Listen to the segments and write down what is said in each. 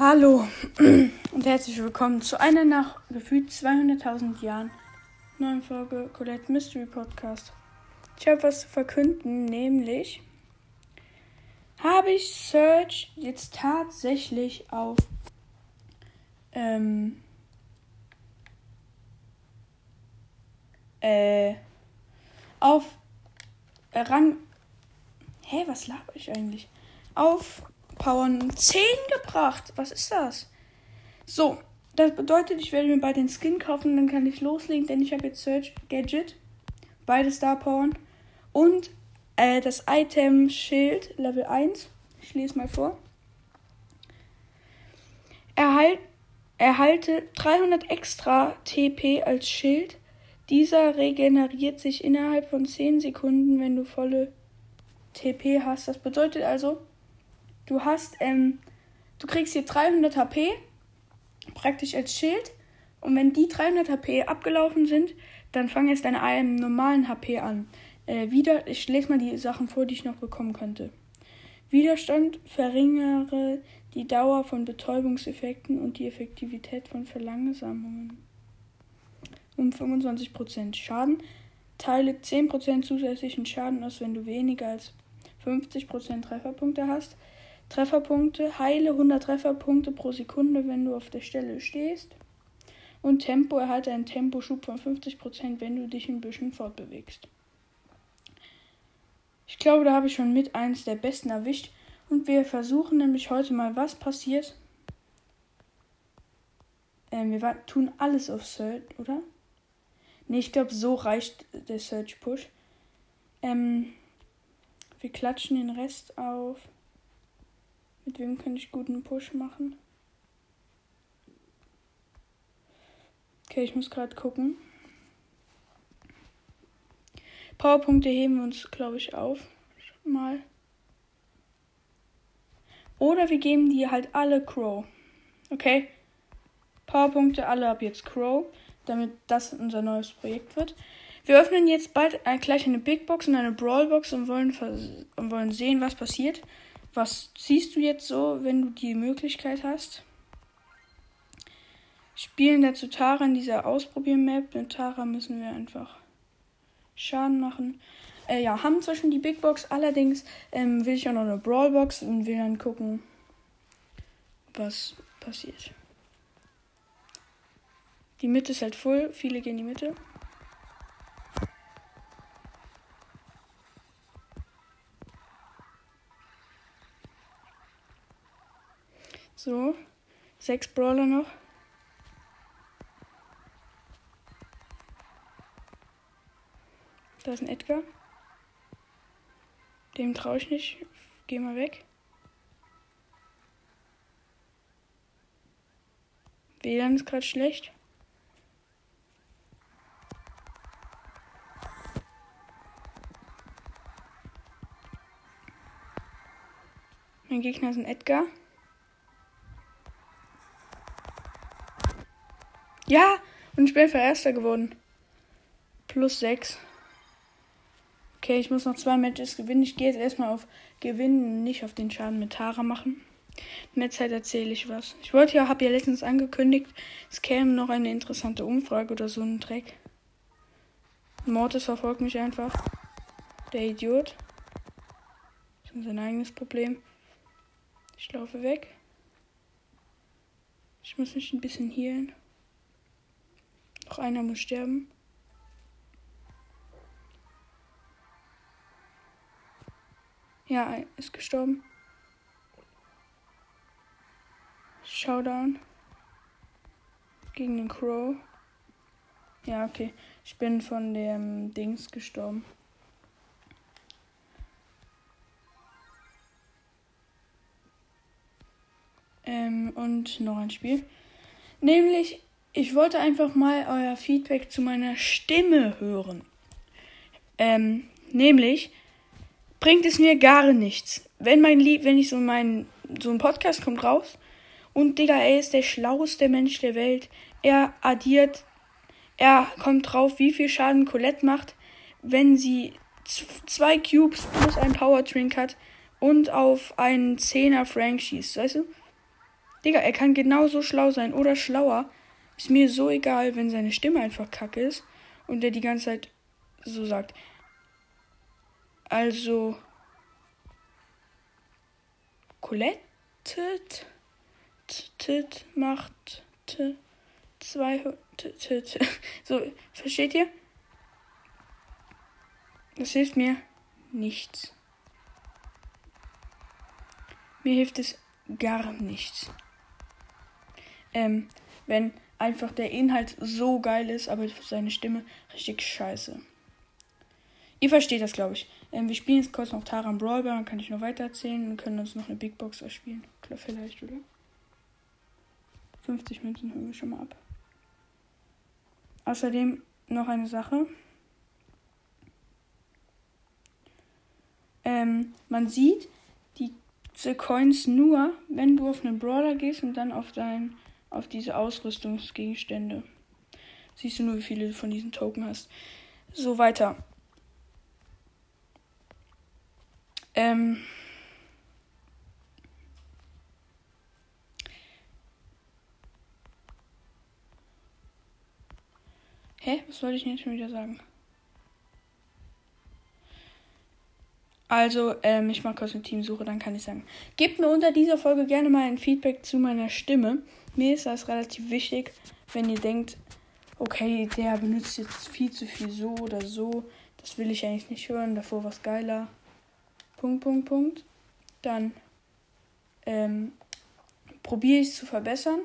Hallo und herzlich willkommen zu einer nach gefühlt 200.000 Jahren neuen Folge Colette Mystery Podcast. Ich habe was zu verkünden, nämlich habe ich Search jetzt tatsächlich auf ähm, äh, auf Rang. Hä, was laber ich eigentlich? Auf Power 10 gebracht. Was ist das? So, das bedeutet, ich werde mir bald den Skin kaufen, dann kann ich loslegen, denn ich habe jetzt Search Gadget, beide Star Powern und äh, das Item Schild Level 1. Ich lese mal vor. Erhalt, erhalte 300 extra TP als Schild. Dieser regeneriert sich innerhalb von 10 Sekunden, wenn du volle TP hast. Das bedeutet also, Du hast, ähm, du kriegst hier 300 HP, praktisch als Schild. Und wenn die 300 HP abgelaufen sind, dann fang jetzt deine einem normalen HP an. Äh, wieder, ich lese mal die Sachen vor, die ich noch bekommen könnte. Widerstand verringere die Dauer von Betäubungseffekten und die Effektivität von Verlangsamungen. Um 25% Schaden. Teile 10% zusätzlichen Schaden aus, wenn du weniger als 50% Trefferpunkte hast. Trefferpunkte. Heile 100 Trefferpunkte pro Sekunde, wenn du auf der Stelle stehst. Und Tempo erhalte einen Temposchub von 50%, wenn du dich ein bisschen fortbewegst. Ich glaube, da habe ich schon mit eins der besten erwischt. Und wir versuchen nämlich heute mal, was passiert. Ähm, wir tun alles auf Search, oder? Ne, ich glaube, so reicht der Search Push. Ähm, wir klatschen den Rest auf. Mit wem kann ich guten Push machen? Okay, ich muss gerade gucken. Powerpunkte heben wir uns, glaube ich, auf. Mal. Oder wir geben die halt alle Crow. Okay? Powerpunkte alle ab jetzt Crow, damit das unser neues Projekt wird. Wir öffnen jetzt bald gleich eine Big Box und eine Brawl Box und wollen, und wollen sehen, was passiert. Was siehst du jetzt so, wenn du die Möglichkeit hast? Spielen dazu Tara in dieser Ausprobier-Map. Mit Tara müssen wir einfach Schaden machen. Äh, ja, haben zwar schon die Big Box, allerdings ähm, will ich auch noch eine Brawl Box und will dann gucken, was passiert. Die Mitte ist halt voll, viele gehen in die Mitte. So, sechs Brawler noch. Da ist ein Edgar. Dem traue ich nicht. Geh mal weg. WLAN ist gerade schlecht. Mein Gegner ist ein Edgar. Ja, und ich bin für Erster geworden. Plus 6. Okay, ich muss noch zwei Matches gewinnen. Ich gehe jetzt erstmal auf Gewinnen, nicht auf den Schaden mit Tara machen. In der Zeit erzähle ich was. Ich wollte ja, habe ja letztens angekündigt, es käme noch eine interessante Umfrage oder so ein Dreck. Mortis verfolgt mich einfach. Der Idiot. Das ist sein eigenes Problem. Ich laufe weg. Ich muss mich ein bisschen healen. Noch einer muss sterben. Ja, ist gestorben. Showdown. Gegen den Crow. Ja, okay. Ich bin von dem Dings gestorben. Ähm, und noch ein Spiel. Nämlich ich wollte einfach mal euer Feedback zu meiner Stimme hören. Ähm, nämlich bringt es mir gar nichts. Wenn mein Lied, wenn ich so mein, so ein Podcast kommt raus und Digga, er ist der schlauste Mensch der Welt. Er addiert, er kommt drauf, wie viel Schaden Colette macht, wenn sie zwei Cubes plus ein Power Drink hat und auf einen 10er Frank schießt, weißt du? Digga, er kann genauso schlau sein oder schlauer. Ist mir so egal, wenn seine Stimme einfach kacke ist und der die ganze Zeit so sagt. Also. Colette macht zwei. So, versteht ihr? Das hilft mir nichts. Mir hilft es gar nichts. Ähm, wenn einfach der Inhalt so geil ist, aber seine Stimme richtig scheiße. Ihr versteht das, glaube ich. Ähm, wir spielen jetzt kurz noch Taran Brawlball, dann kann ich noch weiter erzählen und können uns noch eine Big Box erspielen. Klar, vielleicht, oder? 50 Münzen hören wir schon mal ab. Außerdem noch eine Sache. Ähm, man sieht diese Coins nur, wenn du auf einen Brawler gehst und dann auf dein, auf diese Ausrüstungsgegenstände. Siehst du nur, wie viele von diesen Token hast. So weiter. Ähm. Hä? Was wollte ich denn jetzt schon wieder sagen? Also, ähm, ich mache kurz eine Teamsuche, dann kann ich sagen. Gebt mir unter dieser Folge gerne mal ein Feedback zu meiner Stimme. Mir ist das relativ wichtig, wenn ihr denkt, okay, der benutzt jetzt viel zu viel so oder so. Das will ich eigentlich nicht hören. Davor was geiler. Punkt, Punkt, Punkt. Dann ähm, probiere ich es zu verbessern.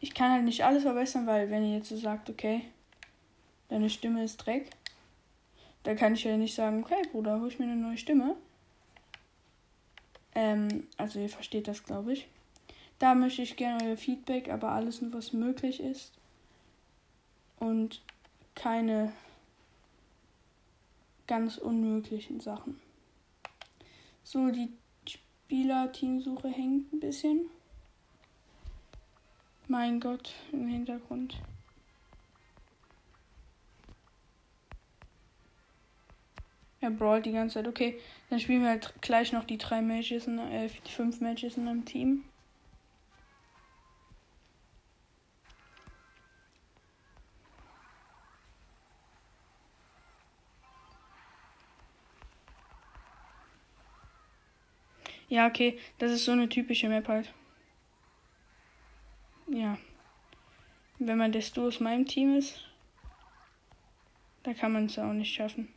Ich kann halt nicht alles verbessern, weil wenn ihr jetzt so sagt, okay, deine Stimme ist Dreck da kann ich ja nicht sagen, okay, Bruder, hol ich mir eine neue Stimme. Ähm, also ihr versteht das, glaube ich. Da möchte ich gerne euer Feedback, aber alles nur, was möglich ist. Und keine ganz unmöglichen Sachen. So, die Spieler-Teamsuche hängt ein bisschen. Mein Gott, im Hintergrund. Er brawlt die ganze Zeit. Okay, dann spielen wir halt gleich noch die drei Matches, in, äh, die fünf Matches in einem Team. Ja, okay, das ist so eine typische Map halt. Ja. Wenn man desto aus meinem Team ist, da kann man es auch nicht schaffen.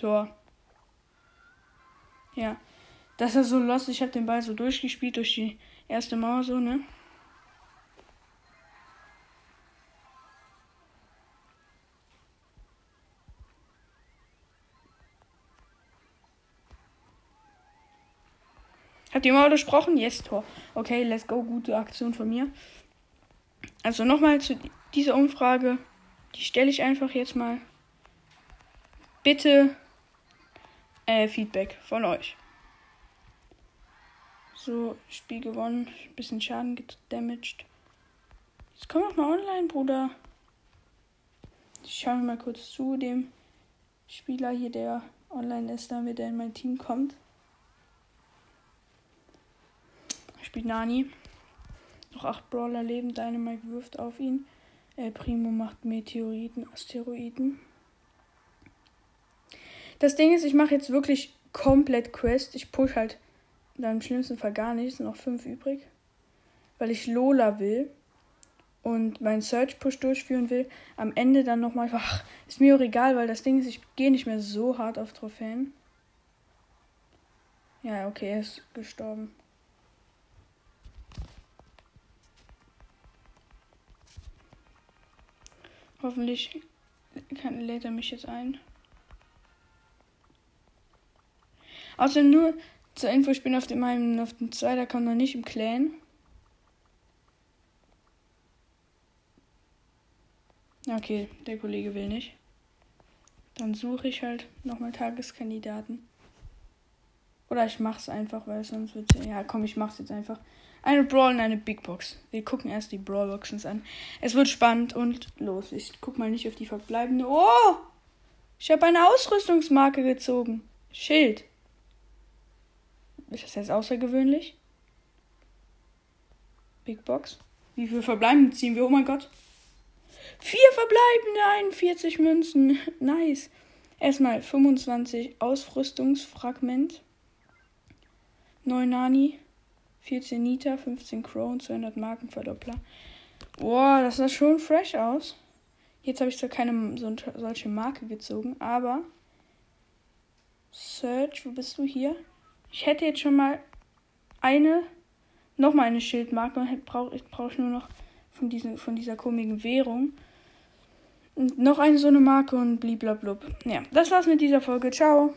Tor. Ja. Das ist so los. Ich habe den Ball so durchgespielt durch die erste Mauer so, ne? Hat die Mauer durchbrochen? Yes, Tor. Okay, let's go. Gute Aktion von mir. Also nochmal zu dieser Umfrage. Die stelle ich einfach jetzt mal. Bitte äh, Feedback von euch. So, Spiel gewonnen. Bisschen Schaden gedamaged. Jetzt komm doch mal online, Bruder. Ich schaue mal kurz zu dem Spieler hier, der online ist, damit er in mein Team kommt. Spielt Nani. Noch 8 Brawler leben. Dynamite wirft auf ihn. El Primo macht Meteoriten, Asteroiden. Das Ding ist, ich mache jetzt wirklich komplett Quest. Ich push halt dann im schlimmsten Fall gar nicht. Es sind noch fünf übrig. Weil ich Lola will und meinen Search Push durchführen will. Am Ende dann nochmal. Ach, ist mir auch egal, weil das Ding ist, ich gehe nicht mehr so hart auf Trophäen. Ja, okay, er ist gestorben. Hoffentlich lädt er mich jetzt ein. Außerdem nur zur Info, ich bin auf dem einen, auf dem zweiten Account noch nicht im Clan. Okay, der Kollege will nicht. Dann suche ich halt nochmal Tageskandidaten. Oder ich mach's einfach, weil sonst wird Ja, komm, ich mach's jetzt einfach. Eine Brawl und eine Big Box. Wir gucken erst die Brawlboxen an. Es wird spannend und los. Ich guck mal nicht auf die verbleibende. Oh! Ich habe eine Ausrüstungsmarke gezogen. Schild. Ist das jetzt außergewöhnlich? Big Box. Wie viel verbleiben ziehen wir? Oh mein Gott. Vier verbleibende 41 Münzen. Nice. Erstmal 25 Ausrüstungsfragment. 9 Nani. 14 Nita, 15 Crow und 200 Markenverdoppler. Boah, das sah schon fresh aus. Jetzt habe ich zwar keine so, solche Marke gezogen, aber. Search, wo bist du hier? Ich hätte jetzt schon mal eine, nochmal eine Schildmarke und brauche ich brauch nur noch von, diesen, von dieser komischen Währung. Und noch eine so eine Marke und bliblablub. Ja, das war's mit dieser Folge. Ciao.